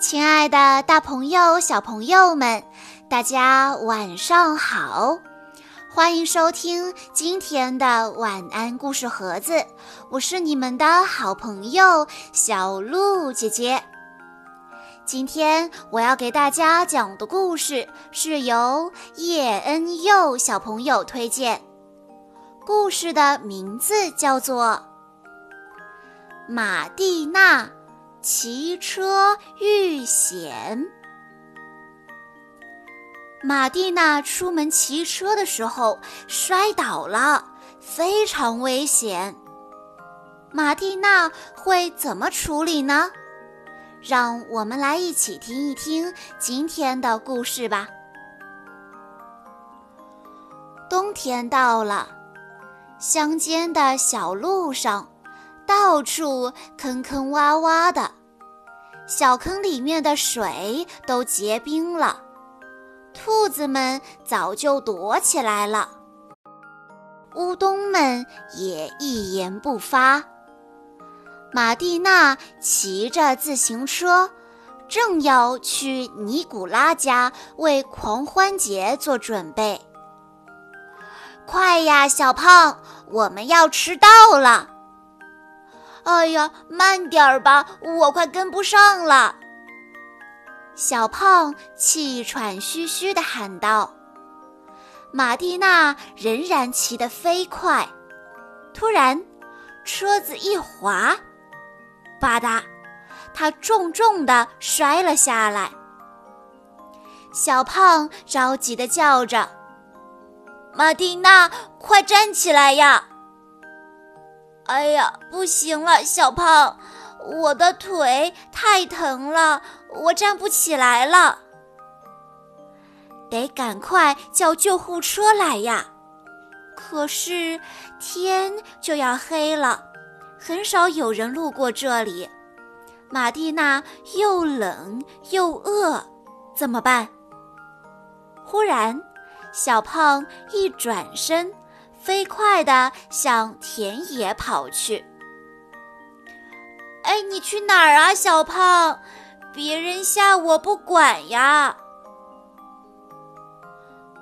亲爱的，大朋友、小朋友们，大家晚上好！欢迎收听今天的晚安故事盒子，我是你们的好朋友小鹿姐姐。今天我要给大家讲的故事是由叶恩佑小朋友推荐，故事的名字叫做《马蒂娜》。骑车遇险，马蒂娜出门骑车的时候摔倒了，非常危险。马蒂娜会怎么处理呢？让我们来一起听一听今天的故事吧。冬天到了，乡间的小路上。到处坑坑洼洼的，小坑里面的水都结冰了，兔子们早就躲起来了，乌冬们也一言不发。马蒂娜骑着自行车，正要去尼古拉家为狂欢节做准备。快呀，小胖，我们要迟到了！哎呀，慢点儿吧，我快跟不上了。小胖气喘吁吁地喊道。马蒂娜仍然骑得飞快，突然，车子一滑，吧嗒，他重重地摔了下来。小胖着急地叫着：“马蒂娜，快站起来呀！”哎呀，不行了，小胖，我的腿太疼了，我站不起来了。得赶快叫救护车来呀！可是天就要黑了，很少有人路过这里。马蒂娜又冷又饿，怎么办？忽然，小胖一转身。飞快地向田野跑去。哎，你去哪儿啊，小胖？别人下我不管呀！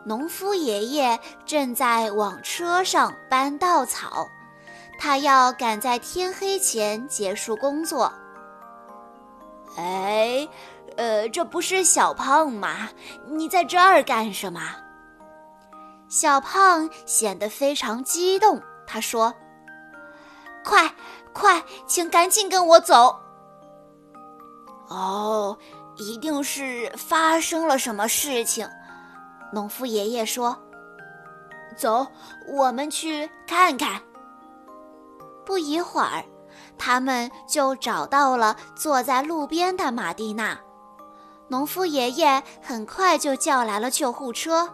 农夫爷爷正在往车上搬稻草，他要赶在天黑前结束工作。哎，呃，这不是小胖吗？你在这儿干什么？小胖显得非常激动，他说：“快，快，请赶紧跟我走！”哦，一定是发生了什么事情。农夫爷爷说：“走，我们去看看。”不一会儿，他们就找到了坐在路边的马蒂娜。农夫爷爷很快就叫来了救护车。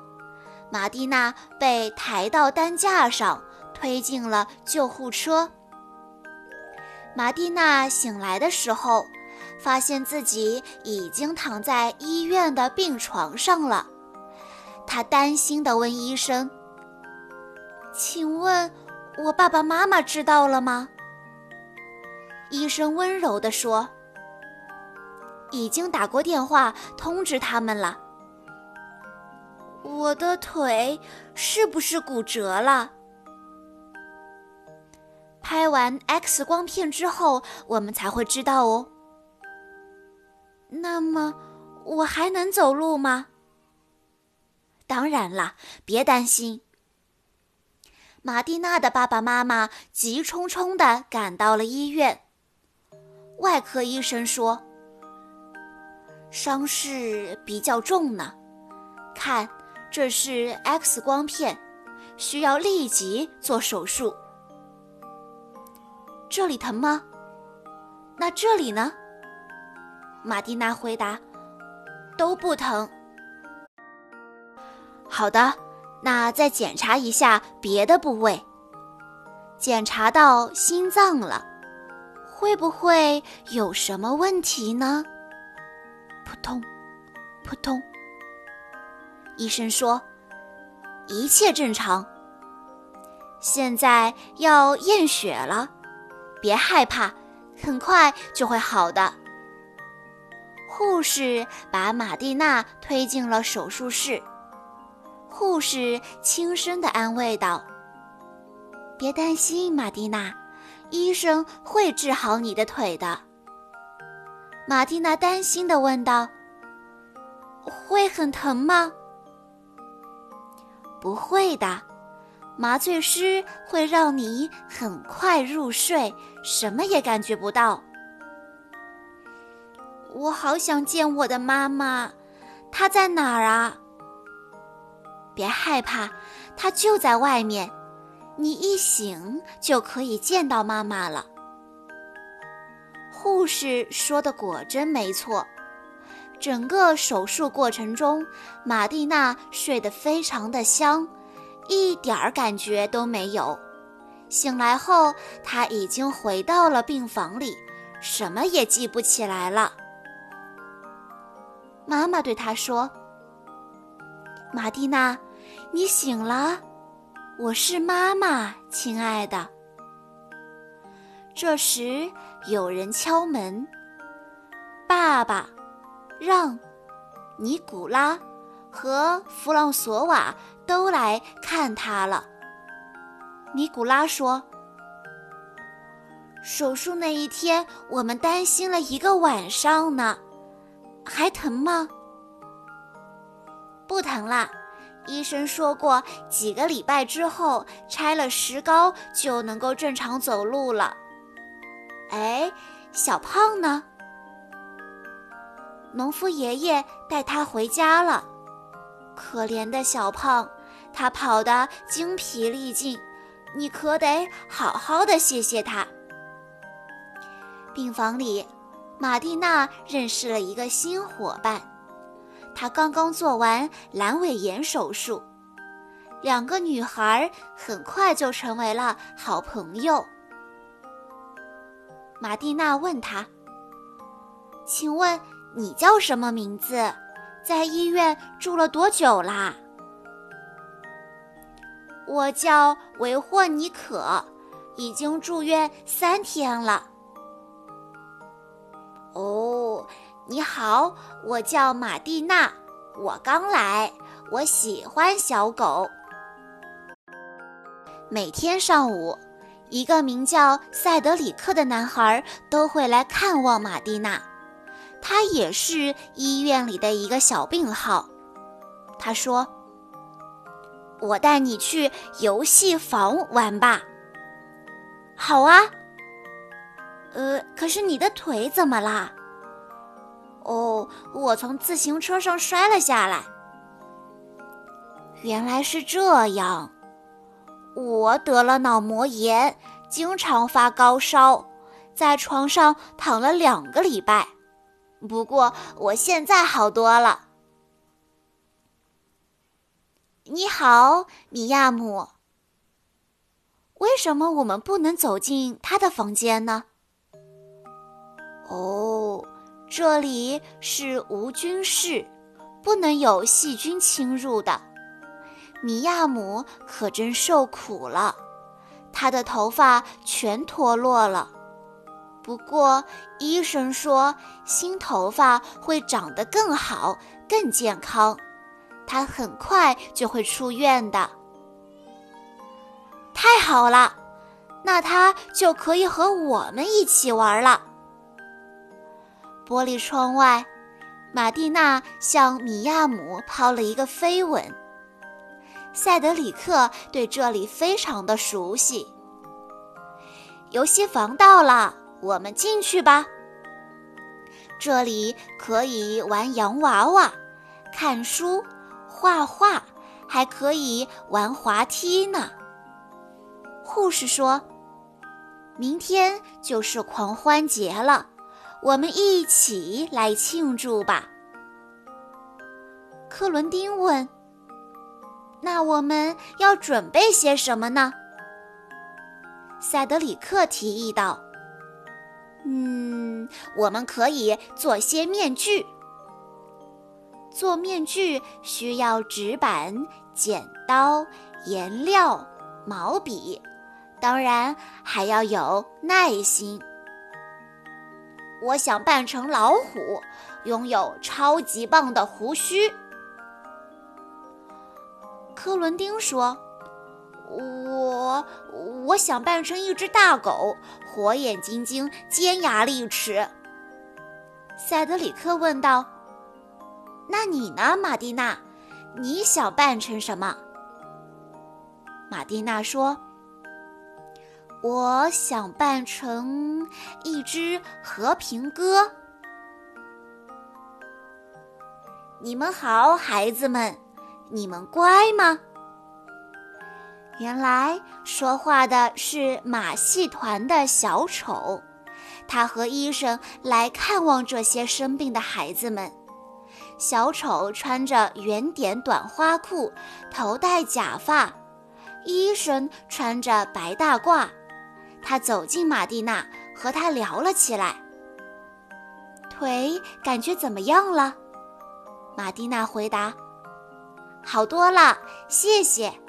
玛蒂娜被抬到担架上，推进了救护车。玛蒂娜醒来的时候，发现自己已经躺在医院的病床上了。她担心地问医生：“请问，我爸爸妈妈知道了吗？”医生温柔地说：“已经打过电话通知他们了。”我的腿是不是骨折了？拍完 X 光片之后，我们才会知道哦。那么，我还能走路吗？当然啦，别担心。马蒂娜的爸爸妈妈急冲冲地赶到了医院。外科医生说，伤势比较重呢，看。这是 X 光片，需要立即做手术。这里疼吗？那这里呢？马蒂娜回答：“都不疼。”好的，那再检查一下别的部位。检查到心脏了，会不会有什么问题呢？扑通，扑通。医生说：“一切正常。现在要验血了，别害怕，很快就会好的。护士把玛蒂娜推进了手术室。护士轻声地安慰道：“别担心，玛蒂娜，医生会治好你的腿的。”玛蒂娜担心地问道：“会很疼吗？”“不会的，麻醉师会让你很快入睡，什么也感觉不到。”我好想见我的妈妈，她在哪儿啊？别害怕，她就在外面，你一醒就可以见到妈妈了。护士说的果真没错，整个手术过程中，玛蒂娜睡得非常的香，一点儿感觉都没有。醒来后，她已经回到了病房里，什么也记不起来了。妈妈对他说：“玛蒂娜，你醒了，我是妈妈，亲爱的。”这时有人敲门，爸爸、让、尼古拉和弗朗索瓦都来看他了。尼古拉说：“手术那一天，我们担心了一个晚上呢。”还疼吗？不疼啦，医生说过，几个礼拜之后拆了石膏就能够正常走路了。哎，小胖呢？农夫爷爷带他回家了。可怜的小胖，他跑得精疲力尽，你可得好好的谢谢他。病房里。玛蒂娜认识了一个新伙伴，她刚刚做完阑尾炎手术，两个女孩很快就成为了好朋友。玛蒂娜问他：“请问你叫什么名字？在医院住了多久啦？”“我叫维霍尼可，已经住院三天了。”哦，你好，我叫玛蒂娜，我刚来，我喜欢小狗。每天上午，一个名叫塞德里克的男孩都会来看望玛蒂娜，他也是医院里的一个小病号。他说：“我带你去游戏房玩吧。”好啊。呃，可是你的腿怎么啦？哦，我从自行车上摔了下来。原来是这样，我得了脑膜炎，经常发高烧，在床上躺了两个礼拜。不过我现在好多了。你好，米亚姆。为什么我们不能走进他的房间呢？哦，这里是无菌室，不能有细菌侵入的。米亚姆可真受苦了，他的头发全脱落了。不过医生说新头发会长得更好、更健康，他很快就会出院的。太好了，那他就可以和我们一起玩了。玻璃窗外，玛蒂娜向米亚姆抛了一个飞吻。塞德里克对这里非常的熟悉。游戏房到了，我们进去吧。这里可以玩洋娃娃、看书、画画，还可以玩滑梯呢。护士说：“明天就是狂欢节了。”我们一起来庆祝吧，克伦丁问。那我们要准备些什么呢？塞德里克提议道。嗯，我们可以做些面具。做面具需要纸板、剪刀、颜料、毛笔，当然还要有耐心。我想扮成老虎，拥有超级棒的胡须。科伦丁说：“我我我想扮成一只大狗，火眼金睛，尖牙利齿。”塞德里克问道：“那你呢，马蒂娜？你想扮成什么？”马蒂娜说：“我想扮成一只和平鸽。”你们好，孩子们。你们乖吗？原来说话的是马戏团的小丑，他和医生来看望这些生病的孩子们。小丑穿着圆点短花裤，头戴假发；医生穿着白大褂。他走进马蒂娜，和她聊了起来。腿感觉怎么样了？马蒂娜回答。好多了，谢谢。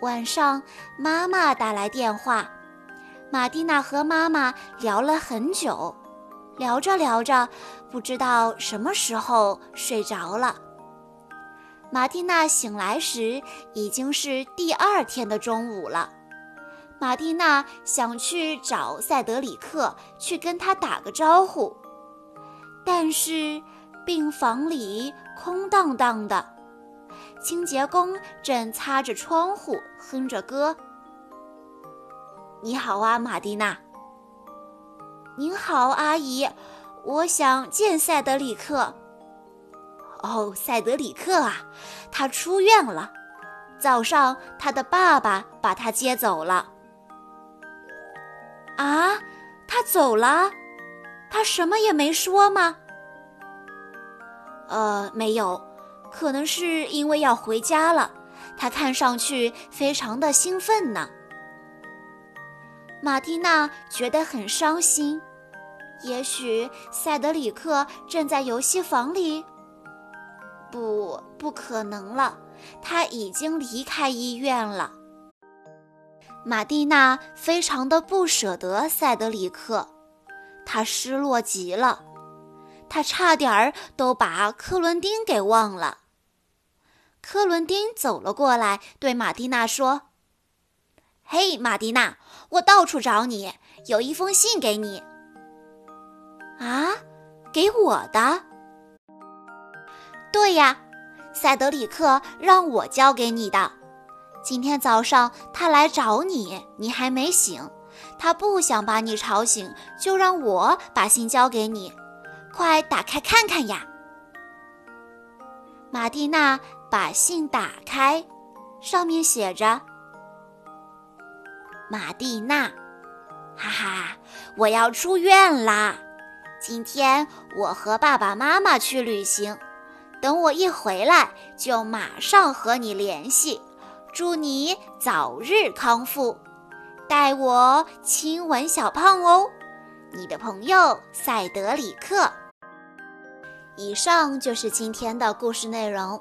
晚上，妈妈打来电话，马蒂娜和妈妈聊了很久，聊着聊着，不知道什么时候睡着了。马蒂娜醒来时已经是第二天的中午了。马蒂娜想去找塞德里克，去跟他打个招呼，但是病房里空荡荡的。清洁工正擦着窗户，哼着歌。你好啊，玛蒂娜。您好，阿姨。我想见塞德里克。哦，塞德里克啊，他出院了。早上他的爸爸把他接走了。啊，他走了？他什么也没说吗？呃，没有。可能是因为要回家了，他看上去非常的兴奋呢。马蒂娜觉得很伤心。也许塞德里克正在游戏房里。不，不可能了，他已经离开医院了。马蒂娜非常的不舍得塞德里克，她失落极了。他差点儿都把克伦丁给忘了。科伦丁走了过来，对马蒂娜说：“嘿，马蒂娜，我到处找你，有一封信给你。”啊，给我的？对呀，塞德里克让我交给你的。今天早上他来找你，你还没醒，他不想把你吵醒，就让我把信交给你。快打开看看呀！马蒂娜把信打开，上面写着：“马蒂娜，哈哈，我要出院啦！今天我和爸爸妈妈去旅行，等我一回来就马上和你联系。祝你早日康复，代我亲吻小胖哦，你的朋友塞德里克。”以上就是今天的故事内容。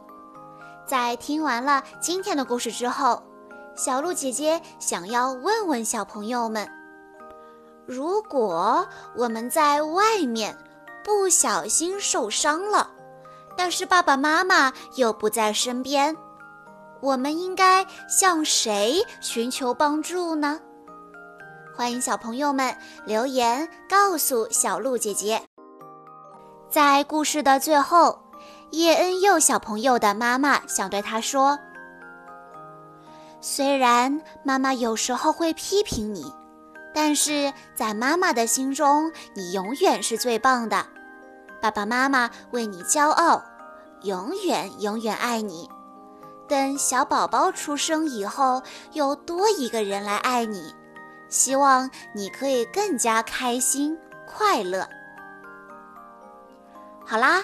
在听完了今天的故事之后，小鹿姐姐想要问问小朋友们：如果我们在外面不小心受伤了，但是爸爸妈妈又不在身边，我们应该向谁寻求帮助呢？欢迎小朋友们留言告诉小鹿姐姐。在故事的最后，叶恩佑小朋友的妈妈想对他说：“虽然妈妈有时候会批评你，但是在妈妈的心中，你永远是最棒的。爸爸妈妈为你骄傲，永远永远爱你。等小宝宝出生以后，又多一个人来爱你，希望你可以更加开心快乐。”好啦，